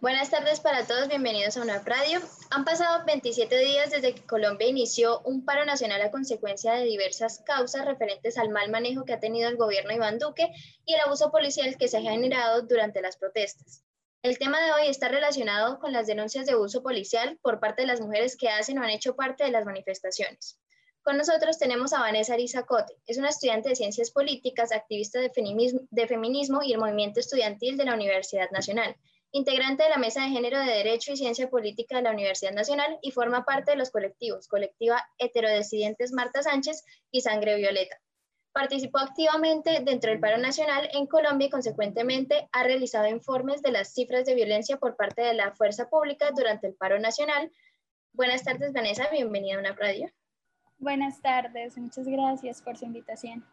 Buenas tardes para todos, bienvenidos a una radio. Han pasado 27 días desde que Colombia inició un paro nacional a consecuencia de diversas causas referentes al mal manejo que ha tenido el gobierno Iván Duque y el abuso policial que se ha generado durante las protestas. El tema de hoy está relacionado con las denuncias de abuso policial por parte de las mujeres que hacen o han hecho parte de las manifestaciones. Con nosotros tenemos a Vanessa Arizacote. Es una estudiante de Ciencias Políticas, activista de feminismo y el movimiento estudiantil de la Universidad Nacional integrante de la Mesa de Género de Derecho y Ciencia Política de la Universidad Nacional y forma parte de los colectivos Colectiva Heterodecidentes Marta Sánchez y Sangre Violeta. Participó activamente dentro del paro nacional en Colombia y consecuentemente ha realizado informes de las cifras de violencia por parte de la fuerza pública durante el paro nacional. Buenas tardes, Vanessa, bienvenida a una radio. Buenas tardes, muchas gracias por su invitación.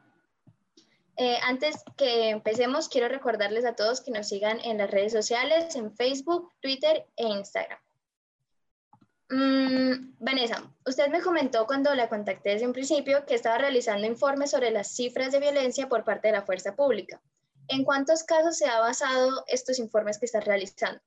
Eh, antes que empecemos, quiero recordarles a todos que nos sigan en las redes sociales, en Facebook, Twitter e Instagram. Mm, Vanessa, usted me comentó cuando la contacté desde un principio que estaba realizando informes sobre las cifras de violencia por parte de la fuerza pública. ¿En cuántos casos se ha basado estos informes que está realizando?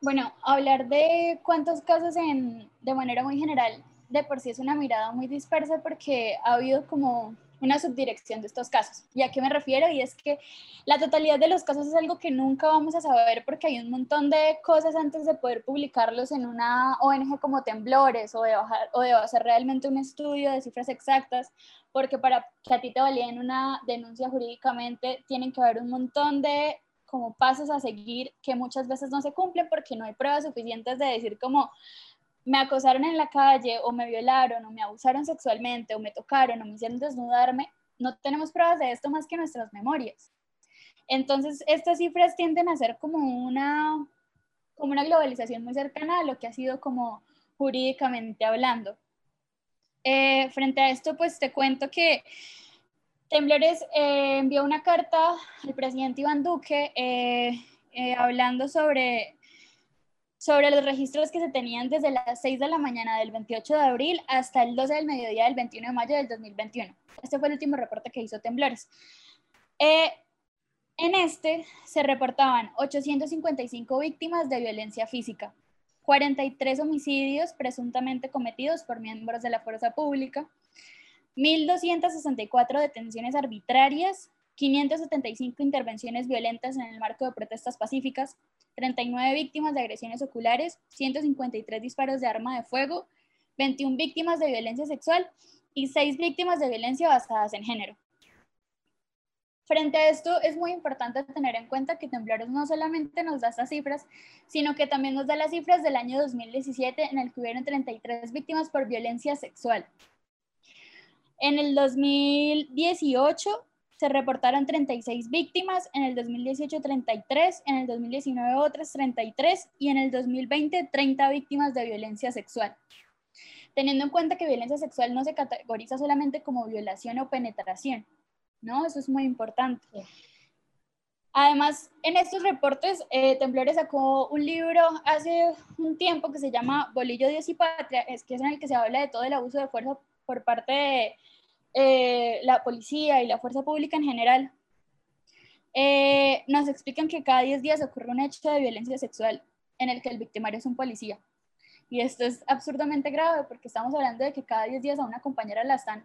Bueno, hablar de cuántos casos en, de manera muy general, de por sí es una mirada muy dispersa porque ha habido como una subdirección de estos casos. ¿Y a qué me refiero? Y es que la totalidad de los casos es algo que nunca vamos a saber porque hay un montón de cosas antes de poder publicarlos en una ONG como Temblores o de, hacer realmente un estudio de cifras exactas, porque para que a ti te validen una denuncia jurídicamente tienen que haber un montón de como pasos a seguir que muchas veces no se cumplen porque no hay pruebas suficientes de decir como me acosaron en la calle o me violaron o me abusaron sexualmente o me tocaron o me hicieron desnudarme, no tenemos pruebas de esto más que nuestras memorias. Entonces, estas cifras tienden a ser como una, como una globalización muy cercana a lo que ha sido como jurídicamente hablando. Eh, frente a esto, pues te cuento que Temblores eh, envió una carta al presidente Iván Duque eh, hablando sobre sobre los registros que se tenían desde las 6 de la mañana del 28 de abril hasta el 12 del mediodía del 21 de mayo del 2021. Este fue el último reporte que hizo Temblores. Eh, en este se reportaban 855 víctimas de violencia física, 43 homicidios presuntamente cometidos por miembros de la fuerza pública, 1.264 detenciones arbitrarias, 575 intervenciones violentas en el marco de protestas pacíficas, 39 víctimas de agresiones oculares, 153 disparos de arma de fuego, 21 víctimas de violencia sexual y 6 víctimas de violencia basadas en género. Frente a esto, es muy importante tener en cuenta que Temblores no solamente nos da estas cifras, sino que también nos da las cifras del año 2017 en el que hubieron 33 víctimas por violencia sexual. En el 2018 se reportaron 36 víctimas, en el 2018 33, en el 2019 otras 33 y en el 2020 30 víctimas de violencia sexual. Teniendo en cuenta que violencia sexual no se categoriza solamente como violación o penetración, ¿no? Eso es muy importante. Además, en estos reportes, eh, Temblores sacó un libro hace un tiempo que se llama Bolillo, Dios y Patria, es que es en el que se habla de todo el abuso de fuerza por parte de eh, la policía y la fuerza pública en general, eh, nos explican que cada 10 días ocurre un hecho de violencia sexual en el que el victimario es un policía. Y esto es absurdamente grave porque estamos hablando de que cada 10 días a una compañera la están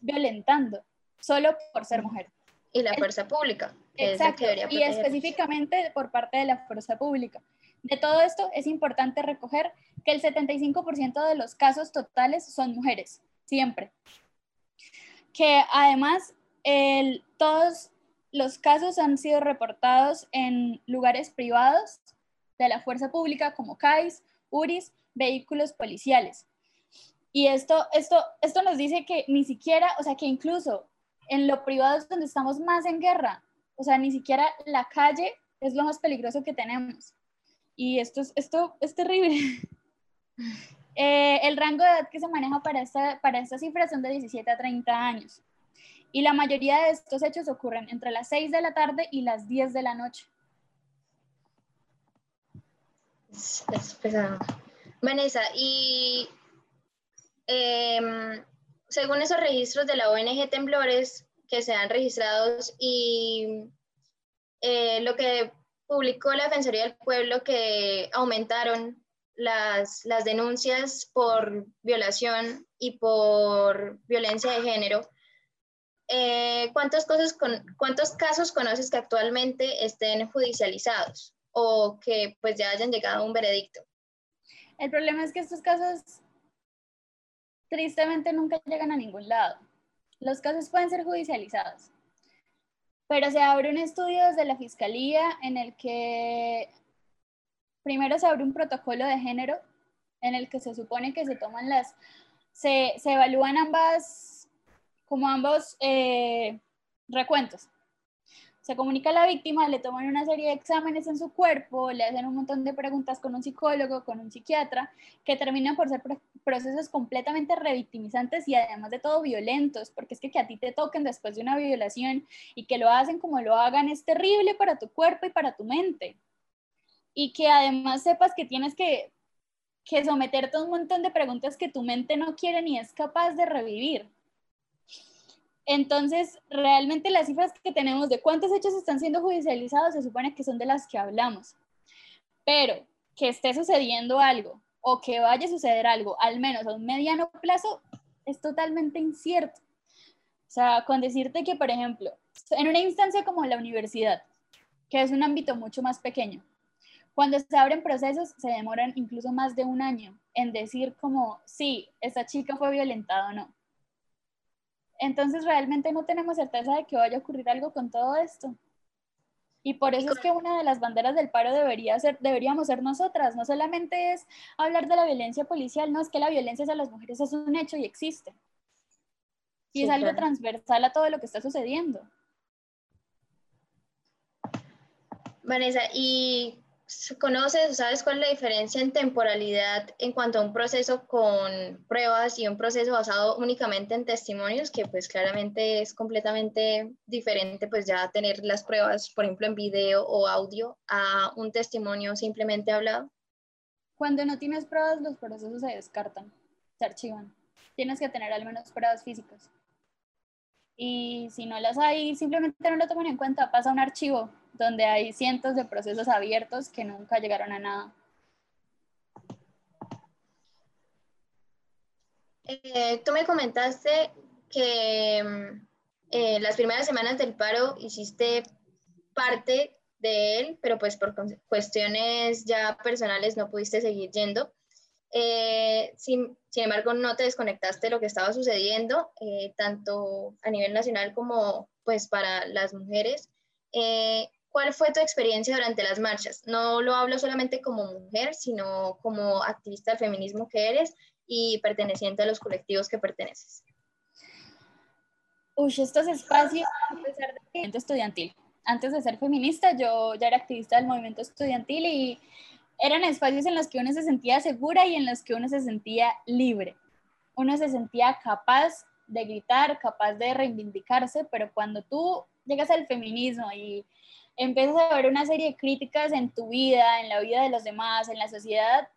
violentando solo por ser mujer. Y la fuerza pública. Exacto, y específicamente por parte de la fuerza pública. De todo esto es importante recoger que el 75% de los casos totales son mujeres, siempre que además todos los casos han sido reportados en lugares privados de la fuerza pública como CAIS, URIS, vehículos policiales. Y esto, esto, esto nos dice que ni siquiera, o sea, que incluso en lo privado es donde estamos más en guerra, o sea, ni siquiera la calle es lo más peligroso que tenemos. Y esto es, esto es terrible. Eh, el rango de edad que se maneja para esta, para esta cifra son de 17 a 30 años. Y la mayoría de estos hechos ocurren entre las 6 de la tarde y las 10 de la noche. Es, pesado. Vanessa, y em, según esos registros de la ONG Temblores que se han registrado y eh, lo que publicó la Defensoría del Pueblo que aumentaron las, las denuncias por violación y por violencia de género. Eh, ¿cuántos, cosas con, ¿Cuántos casos conoces que actualmente estén judicializados o que pues ya hayan llegado a un veredicto? El problema es que estos casos tristemente nunca llegan a ningún lado. Los casos pueden ser judicializados, pero se abre un estudio desde la Fiscalía en el que primero se abre un protocolo de género en el que se supone que se toman las, se, se evalúan ambas, como ambos eh, recuentos. Se comunica a la víctima, le toman una serie de exámenes en su cuerpo, le hacen un montón de preguntas con un psicólogo, con un psiquiatra, que terminan por ser procesos completamente revictimizantes y además de todo violentos, porque es que que a ti te toquen después de una violación y que lo hacen como lo hagan es terrible para tu cuerpo y para tu mente. Y que además sepas que tienes que, que someterte a un montón de preguntas que tu mente no quiere ni es capaz de revivir. Entonces, realmente las cifras que tenemos de cuántos hechos están siendo judicializados se supone que son de las que hablamos. Pero que esté sucediendo algo o que vaya a suceder algo, al menos a un mediano plazo, es totalmente incierto. O sea, con decirte que, por ejemplo, en una instancia como la universidad, que es un ámbito mucho más pequeño, cuando se abren procesos se demoran incluso más de un año en decir como, sí, esta chica fue violentada o no. Entonces realmente no tenemos certeza de que vaya a ocurrir algo con todo esto. Y por eso es que una de las banderas del paro debería ser, deberíamos ser nosotras. No solamente es hablar de la violencia policial, no es que la violencia hacia las mujeres es un hecho y existe. Y es algo transversal a todo lo que está sucediendo. Vanessa, ¿y conoces o sabes cuál es la diferencia en temporalidad en cuanto a un proceso con pruebas y un proceso basado únicamente en testimonios, que pues claramente es completamente diferente pues ya tener las pruebas, por ejemplo, en video o audio, a un testimonio simplemente hablado? Cuando no tienes pruebas, los procesos se descartan, se archivan. Tienes que tener al menos pruebas físicas. Y si no las hay, simplemente no lo toman en cuenta, pasa un archivo donde hay cientos de procesos abiertos que nunca llegaron a nada. Eh, tú me comentaste que mm, eh, las primeras semanas del paro hiciste parte de él, pero pues por cuestiones ya personales no pudiste seguir yendo. Eh, sin, sin, embargo, no te desconectaste de lo que estaba sucediendo, tanto a nivel nacional como pues para las mujeres. ¿Cuál fue tu experiencia durante las marchas? No lo hablo solamente como mujer, sino como activista del feminismo que eres y perteneciente a los colectivos que perteneces. Uy, estos espacios, a pesar del movimiento estudiantil. Antes de ser feminista, yo ya era activista del movimiento estudiantil y eran espacios en los que uno se sentía segura y en los que uno se sentía libre. Uno se sentía capaz de gritar, capaz de reivindicarse, pero cuando tú llegas al feminismo y empiezas a ver una serie de críticas en tu vida, en la vida de los demás, en la sociedad,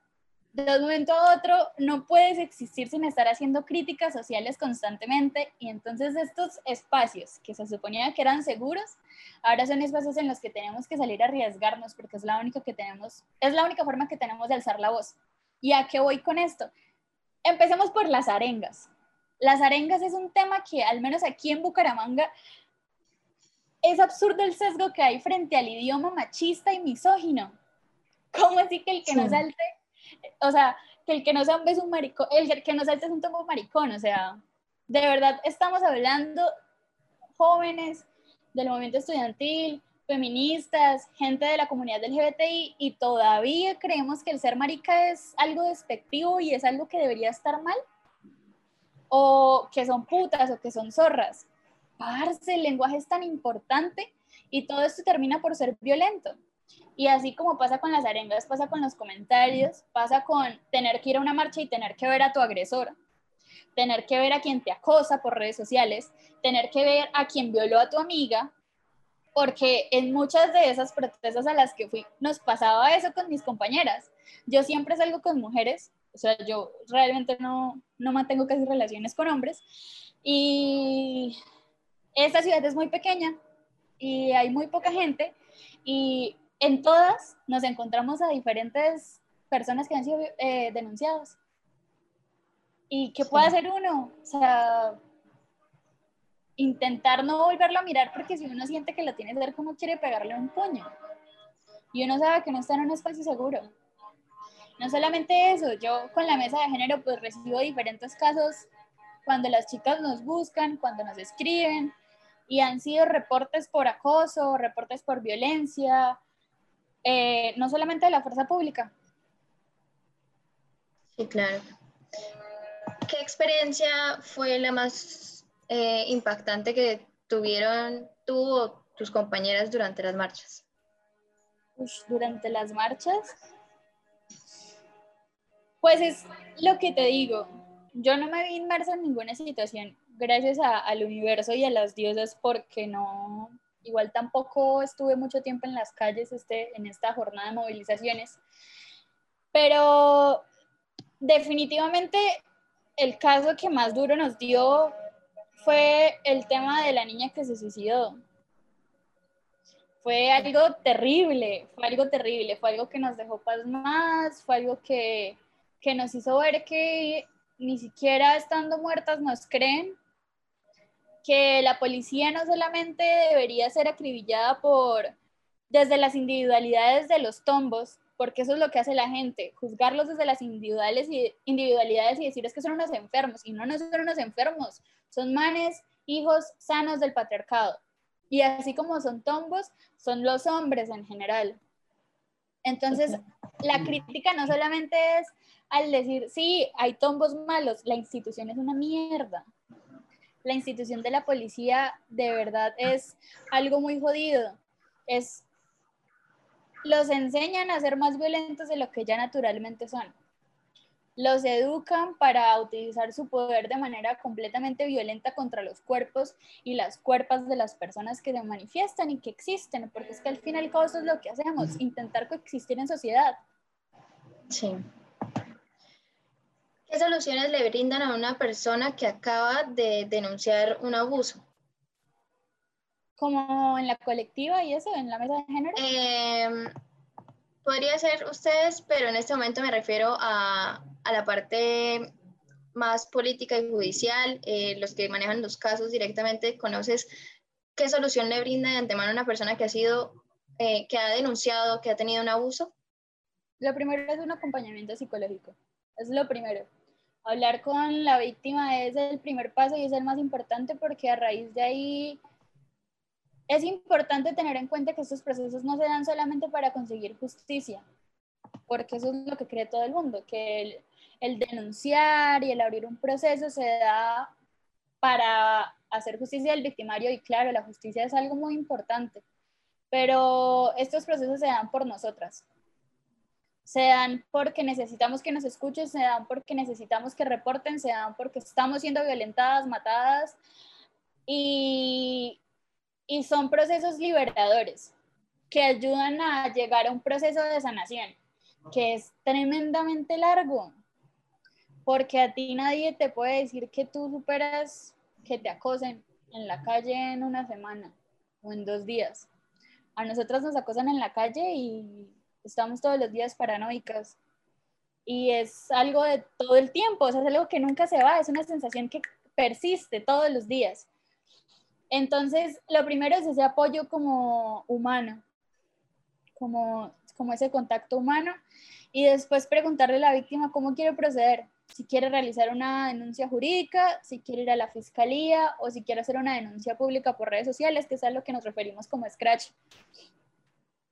de un momento a otro no puedes existir sin estar haciendo críticas sociales constantemente y entonces estos espacios que se suponía que eran seguros, ahora son espacios en los que tenemos que salir a arriesgarnos porque es la única que tenemos, es la única forma que tenemos de alzar la voz. ¿Y a qué voy con esto? Empecemos por las arengas. Las arengas es un tema que al menos aquí en Bucaramanga es absurdo el sesgo que hay frente al idioma machista y misógino. ¿Cómo así que el que no salte, o sea, que el que no salte es un maricón, el que no salte es un tomo maricón, o sea, de verdad estamos hablando jóvenes del movimiento estudiantil, feministas, gente de la comunidad LGBTI y todavía creemos que el ser marica es algo despectivo y es algo que debería estar mal o que son putas o que son zorras el lenguaje es tan importante y todo esto termina por ser violento. Y así como pasa con las arengas, pasa con los comentarios, pasa con tener que ir a una marcha y tener que ver a tu agresora, tener que ver a quien te acosa por redes sociales, tener que ver a quien violó a tu amiga, porque en muchas de esas protestas a las que fui nos pasaba eso con mis compañeras. Yo siempre salgo con mujeres, o sea, yo realmente no, no mantengo casi relaciones con hombres, y esta ciudad es muy pequeña y hay muy poca gente y en todas nos encontramos a diferentes personas que han sido eh, denunciadas. ¿Y qué puede hacer uno? O sea, intentar no volverlo a mirar porque si uno siente que lo tiene cerca, uno quiere pegarle un puño. Y uno sabe que no está en un espacio seguro. No solamente eso, yo con la mesa de género pues recibo diferentes casos cuando las chicas nos buscan, cuando nos escriben, y han sido reportes por acoso, reportes por violencia, eh, no solamente de la fuerza pública. Sí, claro. ¿Qué experiencia fue la más eh, impactante que tuvieron tú o tus compañeras durante las marchas? durante las marchas, pues es lo que te digo, yo no me vi inmersa en ninguna situación gracias al universo y a las diosas porque no, igual tampoco estuve mucho tiempo en las calles este, en esta jornada de movilizaciones, pero definitivamente el caso que más duro nos dio fue el tema de la niña que se suicidó. Fue algo terrible, fue algo terrible, fue algo que nos dejó pasmas, fue algo que, que nos hizo ver que ni siquiera estando muertas nos creen, que la policía no solamente debería ser acribillada por desde las individualidades de los tombos, porque eso es lo que hace la gente, juzgarlos desde las individuales y, individualidades y decir es que son unos enfermos, y no, no son unos enfermos, son manes, hijos sanos del patriarcado. Y así como son tombos, son los hombres en general. Entonces, la crítica no solamente es al decir, sí, hay tombos malos, la institución es una mierda. La institución de la policía de verdad es algo muy jodido. Es los enseñan a ser más violentos de lo que ya naturalmente son. Los educan para utilizar su poder de manera completamente violenta contra los cuerpos y las cuerpas de las personas que se manifiestan y que existen, porque es que al fin y es lo que hacemos, intentar coexistir en sociedad. Sí. ¿Qué soluciones le brindan a una persona que acaba de denunciar un abuso? como en la colectiva y eso, en la mesa de género? Em, podría ser ustedes, pero en este momento me refiero a, a la parte más política y judicial, eh, los que manejan los casos directamente, ¿conoces qué solución le brinda de antemano a una persona que ha sido, eh, que ha denunciado, que ha tenido un abuso? Lo primero es un acompañamiento psicológico, es lo primero. Hablar con la víctima es el primer paso y es el más importante porque a raíz de ahí es importante tener en cuenta que estos procesos no se dan solamente para conseguir justicia, porque eso es lo que cree todo el mundo, que el, denunciar y el abrir un proceso se da para hacer justicia del victimario y claro, la justicia es algo muy importante, pero estos procesos se dan por nosotras. Se dan porque necesitamos que nos escuchen, se dan porque necesitamos que reporten, se dan porque estamos siendo violentadas, matadas y, y son procesos liberadores que ayudan a llegar a un proceso de sanación que es tremendamente largo, porque a ti nadie te puede decir que tú superas que te acosen en la calle en una semana o en dos días. A nosotros nos acosan en la calle y estamos todos los días paranoicas. Y es algo de todo el tiempo, es algo que nunca se va, es una sensación que persiste todos los días. Entonces, lo primero es ese apoyo como humano, como, como ese contacto humano, y después preguntarle a la víctima cómo quiere proceder, si quiere realizar una denuncia jurídica, si quiere ir a la fiscalía o si quiere hacer una denuncia pública por redes sociales, que es a lo que nos referimos como scratch,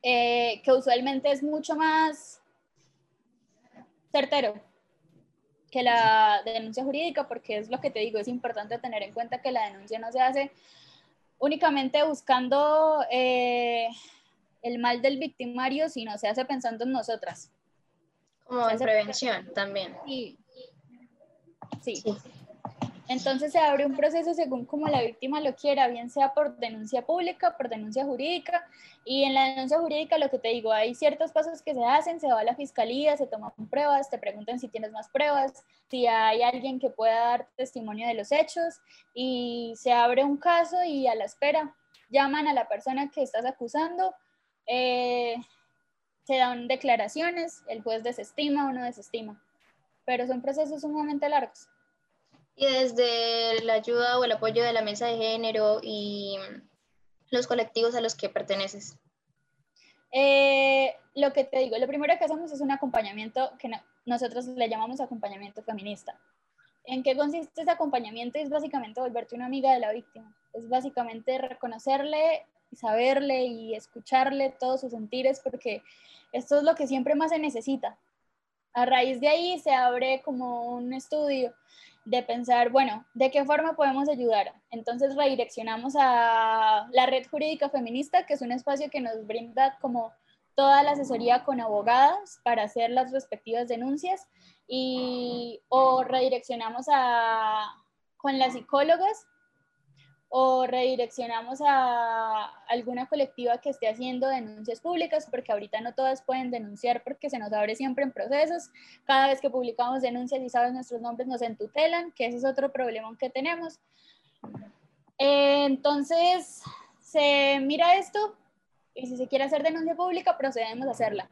eh, que usualmente es mucho más certero que la denuncia jurídica, porque es lo que te digo, es importante tener en cuenta que la denuncia no se hace únicamente buscando eh, el mal del victimario, sino se hace pensando en nosotras. Como en prevención también. Sí. sí. Entonces se abre un proceso según como la víctima lo quiera, bien sea por denuncia pública, por denuncia jurídica. Y en la denuncia jurídica lo que te digo, hay ciertos pasos que se hacen, se va a la fiscalía, se toman pruebas, te preguntan si tienes más pruebas, si hay alguien que pueda dar testimonio de los hechos y se abre un caso y a la espera llaman a la persona que estás acusando. Eh, se dan declaraciones, el juez desestima o no desestima, pero son procesos sumamente largos. Y desde la ayuda o el apoyo de la mesa de género y los colectivos a los que perteneces. Eh, lo que te digo, lo primero que hacemos es un acompañamiento que nosotros le llamamos acompañamiento feminista. ¿En qué consiste ese acompañamiento? Es básicamente volverte una amiga de la víctima. Es básicamente reconocerle saberle y escucharle todos sus sentires porque esto es lo que siempre más se necesita. A raíz de ahí se abre como un estudio de pensar, bueno, ¿de qué forma podemos ayudar? Entonces redireccionamos a la Red Jurídica Feminista, que es un espacio que nos brinda como toda la asesoría con abogadas para hacer las respectivas denuncias y o redireccionamos a con las psicólogas o redireccionamos a alguna colectiva que esté haciendo denuncias públicas, porque ahorita no todas pueden denunciar porque se nos abre siempre en procesos. Cada vez que publicamos denuncias y sabes nuestros nombres nos entutelan, que ese es otro problema que tenemos. entonces, se mira esto y si se quiere hacer denuncia pública, procedemos a hacerla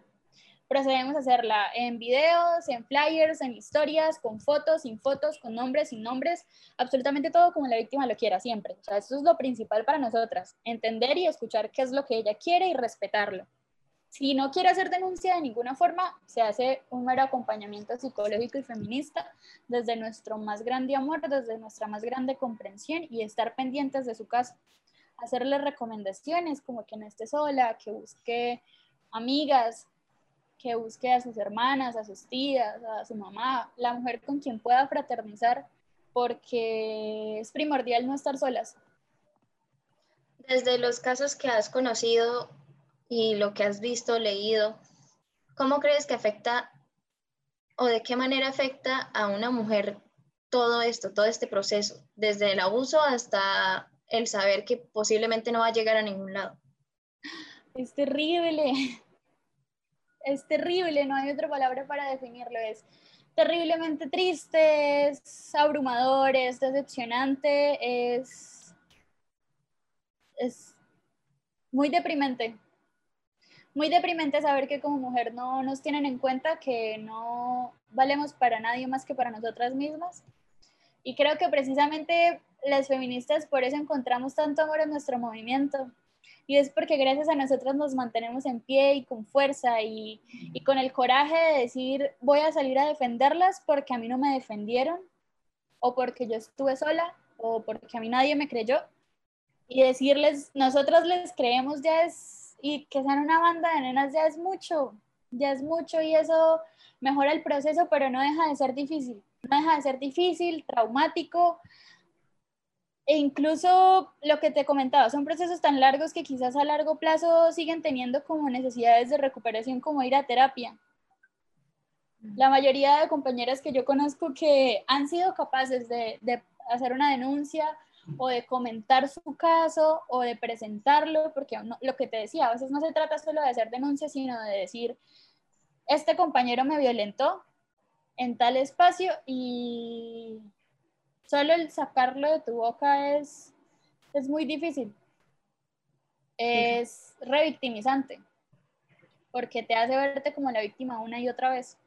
procedemos a hacerla en videos, en flyers, en historias, con fotos, sin fotos, con nombres, sin nombres, absolutamente todo como la víctima lo quiera siempre. O sea, eso es lo principal para nosotras, entender y escuchar qué es lo que ella quiere y respetarlo. Si no quiere hacer denuncia de ninguna forma, se hace un mero acompañamiento psicológico y feminista desde nuestro más grande amor, desde nuestra más grande comprensión y estar pendientes de su caso. Hacerle recomendaciones como que no esté sola, que busque amigas, que busque a sus hermanas, a sus tías, a su mamá, la mujer con quien pueda fraternizar, porque es primordial no estar solas. Desde los casos que has conocido y lo que has visto, leído, ¿cómo crees que afecta o de qué manera afecta a una mujer todo esto, todo este proceso, desde el abuso hasta el saber que posiblemente no va a llegar a ningún lado? Es terrible, es terrible, no hay otra palabra para definirlo, es terriblemente triste, es abrumador, es decepcionante, es, muy deprimente. Muy deprimente saber que como mujer no nos tienen en cuenta, que no valemos para nadie más que para nosotras mismas. Y creo que precisamente las feministas por eso encontramos tanto amor en nuestro movimiento, y es porque gracias a nosotros nos mantenemos en pie y con fuerza y, y, con el coraje de decir voy a salir a defenderlas porque a mí no me defendieron o porque yo estuve sola o porque a mí nadie me creyó y decirles nosotros les creemos ya es y que sean una banda de nenas ya es mucho, ya es mucho y eso mejora el proceso pero no deja de ser difícil, no deja de ser difícil, traumático e incluso lo que te comentaba, son procesos tan largos que quizás a largo plazo siguen teniendo como necesidades de recuperación como ir a terapia. La mayoría de compañeras que yo conozco que han sido capaces de, de hacer una denuncia o de comentar su caso o de presentarlo, porque lo que te decía, a veces no se trata solo de hacer denuncias, sino de decir, este compañero me violentó en tal espacio y solo el sacarlo de tu boca es, es muy difícil. Es revictimizante, porque te hace verte como la víctima una y otra vez.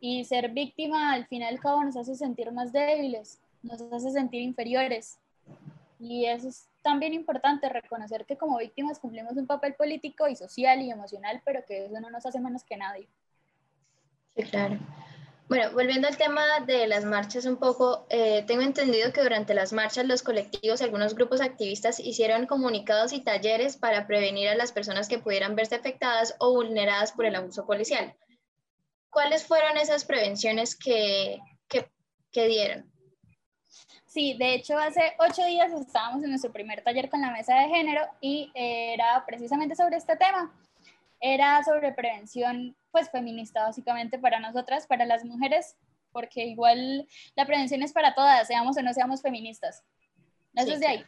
Y ser víctima al fin y al cabo nos hace sentir más débiles, nos hace sentir inferiores. Y eso es también importante, reconocer que como víctimas cumplimos un papel político y social y emocional, pero que eso no nos hace menos que nadie. Sí, claro. Bueno, volviendo al tema de las marchas un poco, eh, tengo entendido que durante las marchas los colectivos algunos grupos activistas hicieron comunicados y talleres para prevenir a las personas que pudieran verse afectadas o vulneradas por el abuso policial. ¿Cuáles fueron esas prevenciones que, que, que dieron? Sí, de hecho hace ocho días estábamos en nuestro primer taller con la mesa de género y era precisamente sobre este tema. Era sobre prevención pues feminista básicamente para nosotras, para las mujeres, porque igual la prevención es para todas, seamos o no seamos feministas. Eso es de ahí.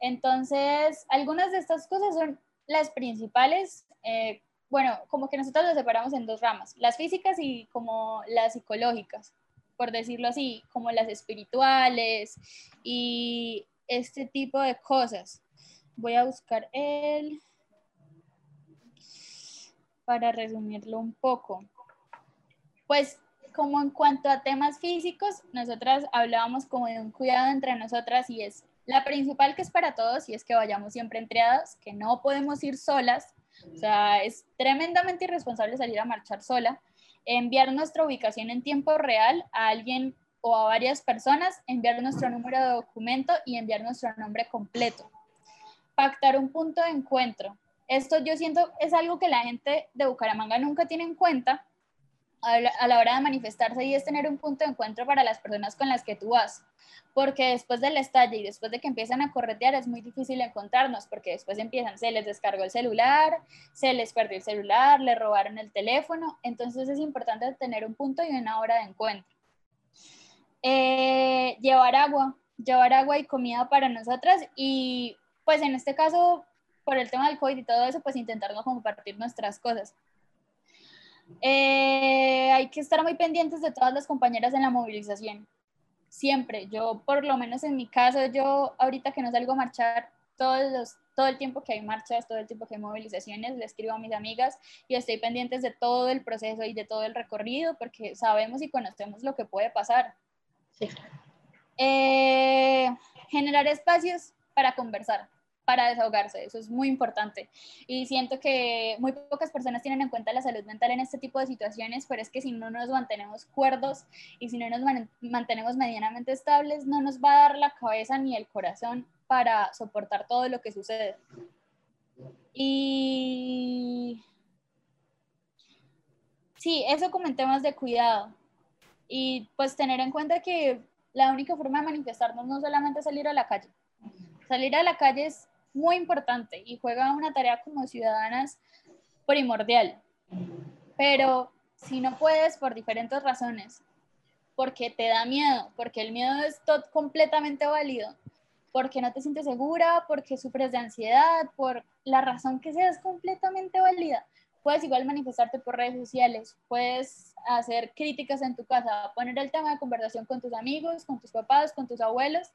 Entonces, algunas de estas cosas son las principales. Eh, bueno, como que nosotros las separamos en dos ramas, las físicas y como las psicológicas, por decirlo así, como las espirituales y este tipo de cosas. Voy a buscar el para resumirlo un poco. Pues como en cuanto a temas físicos, nosotras hablábamos como de un cuidado entre nosotras y es la principal que es para todos y es que vayamos siempre entreadas, que no podemos ir solas, o sea, es tremendamente irresponsable salir a marchar sola, enviar nuestra ubicación en tiempo real a alguien o a varias personas, enviar nuestro número de documento y enviar nuestro nombre completo. Pactar un punto de encuentro. Esto yo siento es algo que la gente de Bucaramanga nunca tiene en cuenta a la hora de manifestarse y es tener un punto de encuentro para las personas con las que tú vas. Porque después del estalle y después de que empiezan a corretear es muy difícil encontrarnos porque después empiezan, se les descargó el celular, se les perdió el celular, le robaron el teléfono. Entonces es importante tener un punto y una hora de encuentro. Eh, llevar agua, llevar agua y comida para nosotras y pues en este caso por el tema del COVID y todo eso, pues intentar no compartir nuestras cosas. Eh, hay que estar muy pendientes de todas las compañeras en la movilización. Siempre. Yo, por lo menos en mi caso, yo ahorita que no salgo a marchar, todos los, todo el tiempo que hay marchas, todo el tiempo que hay movilizaciones, le escribo a mis amigas y estoy pendientes de todo el proceso y de todo el recorrido porque sabemos y conocemos lo que puede pasar. Eh, generar espacios para conversar para desahogarse, eso es muy importante. Y siento que muy pocas personas tienen en cuenta la salud mental en este tipo de situaciones, pero es que si no nos mantenemos cuerdos y si no nos mantenemos medianamente estables, no nos va a dar la cabeza ni el corazón para soportar todo lo que sucede. Y sí, eso comentemos de cuidado. Y pues tener en cuenta que la única forma de manifestarnos no solamente salir a la calle. Salir a la calle es muy importante y juega una tarea como ciudadanas primordial. Pero si no puedes por diferentes razones, porque te da miedo, porque el miedo es todo completamente válido, porque no te sientes segura, porque sufres de ansiedad, por la razón que sea, es completamente válida. Puedes igual manifestarte por redes sociales, puedes hacer críticas en tu casa, poner el tema de conversación con tus amigos, con tus papás, con tus abuelos.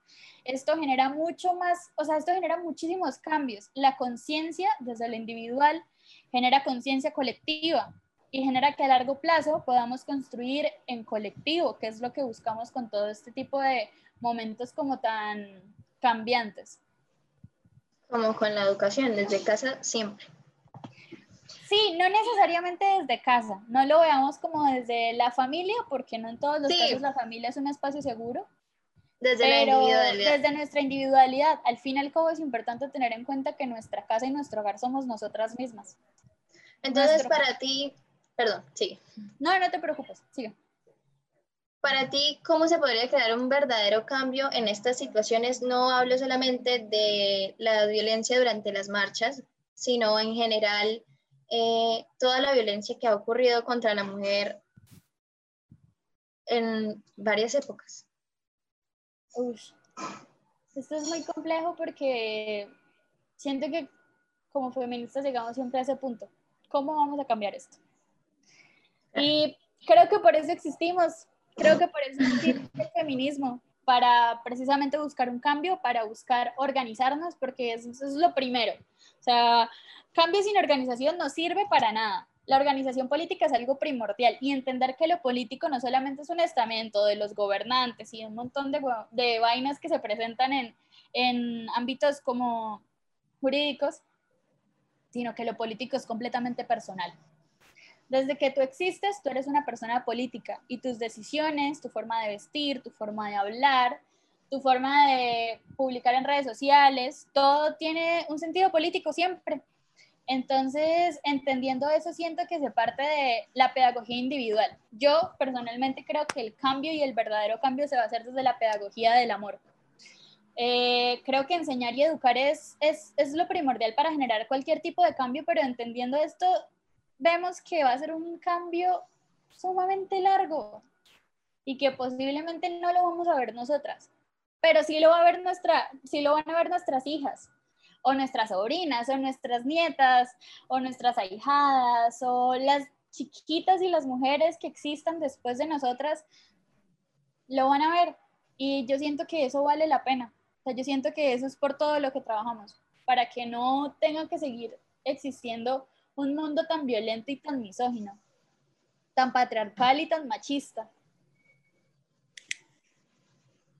Esto genera mucho más, o sea, esto genera muchísimos cambios. La conciencia desde lo individual genera conciencia colectiva y genera que a largo plazo podamos construir en colectivo, que es lo que buscamos con todo este tipo de momentos como tan cambiantes. Como con la educación, desde casa siempre. Sí, no necesariamente desde casa, no lo veamos como desde la familia, porque no en todos los casos la familia es un espacio seguro. Desde individualidad. Desde nuestra individualidad, al fin y al cabo es importante tener en cuenta que nuestra casa y nuestro hogar somos nosotras mismas. Entonces, para ti, perdón, sigue. No, no te preocupes, sigue. Para ti, ¿cómo se podría crear un verdadero cambio en estas situaciones? No hablo solamente de la violencia durante las marchas, sino en general eh, toda la violencia que ha ocurrido contra la mujer en varias épocas. Esto es muy complejo porque siento que como feministas llegamos siempre a ese punto. ¿Cómo vamos a cambiar esto? Y creo que por eso existimos, creo que por eso existe el feminismo, para precisamente buscar un cambio, para buscar organizarnos, porque eso, es lo primero. O sea, cambio sin organización no sirve para nada. La organización política es algo primordial y entender que lo político no solamente es un estamento de los gobernantes y un montón de, de vainas que se presentan en, en ámbitos como jurídicos, sino que lo político es completamente personal. Desde que tú existes, tú eres una persona política y tus decisiones, tu forma de vestir, tu forma de hablar, tu forma de publicar en redes sociales, todo tiene un sentido político siempre. Entonces, entendiendo eso, siento que se parte de la pedagogía individual. Yo personalmente creo que el cambio y el verdadero cambio se va a hacer desde la pedagogía del amor. Eh, creo que enseñar y educar es, es, es, lo primordial para generar cualquier tipo de cambio, pero entendiendo esto, vemos que va a ser un cambio sumamente largo y que posiblemente no lo vamos a ver nosotras, pero sí lo, va a ver nuestra, sí lo van a ver nuestras hijas o nuestras sobrinas o nuestras nietas o nuestras ahijadas o las chiquitas y las mujeres que existan después de nosotras lo van a ver y yo siento que eso vale la pena. O sea, yo siento que eso es por todo lo que trabajamos, para que no tengan que seguir existiendo un mundo tan violento y tan misógino, tan patriarcal y tan machista.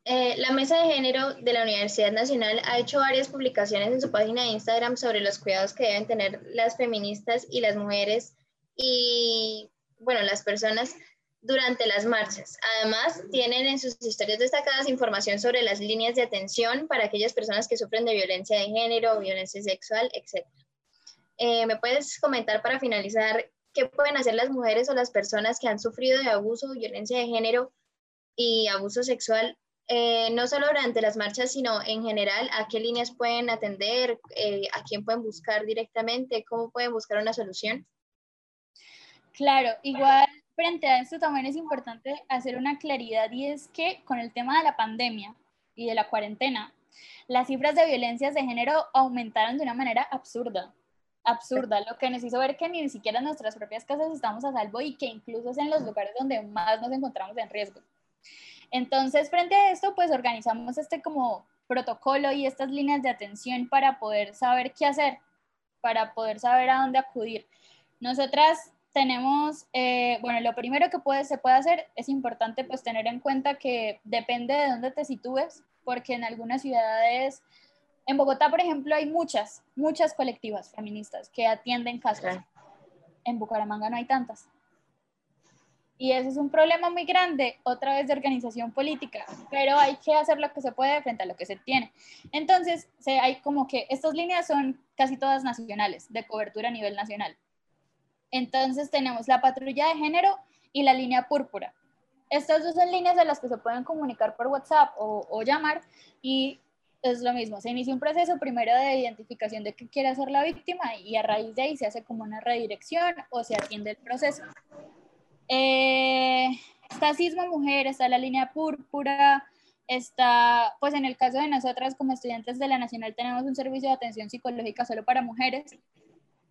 Eh, la Mesa de Género de la Universidad Nacional ha hecho varias publicaciones en su página de Instagram sobre los cuidados que deben tener las feministas y las mujeres y, bueno, las personas durante las marchas. Además, tienen en sus historias destacadas información sobre las líneas de atención para aquellas personas que sufren de violencia de género, violencia sexual, etc. Eh, ¿Me puedes comentar para finalizar qué pueden hacer las mujeres o las personas que han sufrido de abuso, violencia de género y abuso sexual eh, no solo durante las marchas, sino en general, a qué líneas pueden atender, eh, a quién pueden buscar directamente, cómo pueden buscar una solución. Claro, igual frente a esto también es importante hacer una claridad y es que con el tema de la pandemia y de la cuarentena, las cifras de violencias de género aumentaron de una manera absurda, absurda, lo que nos hizo ver que ni siquiera en nuestras propias casas estamos a salvo y que incluso es en los lugares donde más nos encontramos en riesgo. Entonces, frente a esto, pues organizamos este como protocolo y estas líneas de atención para poder saber qué hacer, para poder saber a dónde acudir. Nosotras tenemos, eh, bueno, lo primero que puede, se puede hacer es importante pues tener en cuenta que depende de dónde te sitúes, porque en algunas ciudades, en Bogotá, por ejemplo, hay muchas, muchas colectivas feministas que atienden casos. En Bucaramanga no hay tantas. Y ese es un problema muy grande, otra vez de organización política, pero hay que hacer lo que se puede frente a lo que se tiene. Entonces, se, hay como que estas líneas son casi todas nacionales, de cobertura a nivel nacional. Entonces, tenemos la patrulla de género y la línea púrpura. Estas dos son líneas de las que se pueden comunicar por WhatsApp o, o llamar y es lo mismo, se inicia un proceso primero de identificación de qué quiere hacer la víctima y a raíz de ahí se hace como una redirección o se atiende el proceso. Eh, está Sismo Mujer, está la línea púrpura, está, pues en el caso de nosotras como estudiantes de la Nacional tenemos un servicio de atención psicológica solo para mujeres.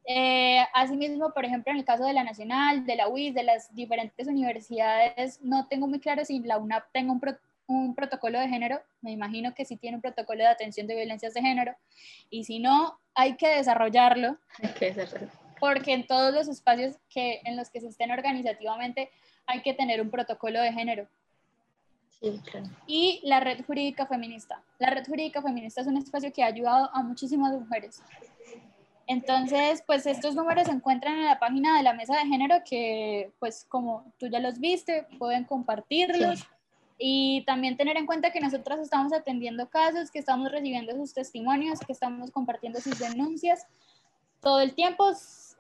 Eh, asimismo, por ejemplo, en el caso de la Nacional, de la UIS, de las diferentes universidades, no tengo muy claro si la UNAP tenga un, un protocolo de género, me imagino que sí tiene un protocolo de atención de violencias de género, y si no, hay que desarrollarlo. Hay que desarrollarlo porque en todos los espacios que, en los que se estén organizativamente hay que tener un protocolo de género. Sí, claro. Y la red jurídica feminista. La red jurídica feminista es un espacio que ha ayudado a muchísimas mujeres. Entonces, pues estos números se encuentran en la página de la mesa de género que, pues como tú ya los viste, pueden compartirlos. Y también tener en cuenta que nosotros estamos atendiendo casos, que estamos recibiendo sus testimonios, que estamos compartiendo sus denuncias todo el tiempo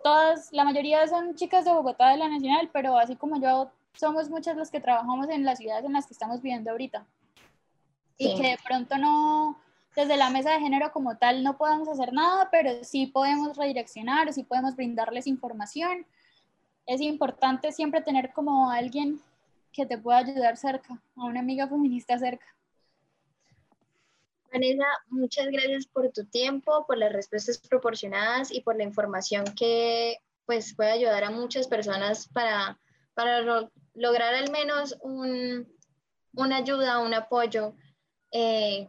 todas, la mayoría son chicas de Bogotá de la Nacional, pero así como yo, somos muchas las que trabajamos en las ciudades en las que estamos viviendo ahorita. Y que de pronto no, desde la mesa de género como tal, no podemos hacer nada, pero sí podemos redireccionar, sí podemos brindarles información. Es importante siempre tener como alguien que te pueda ayudar cerca, a una amiga feminista cerca. Vanessa, muchas gracias por tu tiempo, por las respuestas proporcionadas y por la información que pues, puede ayudar a muchas personas para, para lograr al menos un, una ayuda, un apoyo, eh,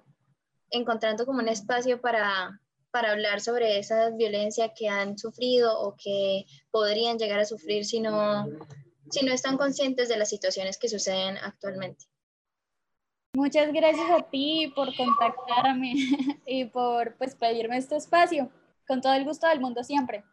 encontrando como un espacio para, para hablar sobre esa violencia que han sufrido o que podrían llegar a sufrir si no, si no están conscientes de las situaciones que suceden actualmente. Muchas gracias a ti por contactarme y por pues, pedirme este espacio. Con todo el gusto del mundo siempre.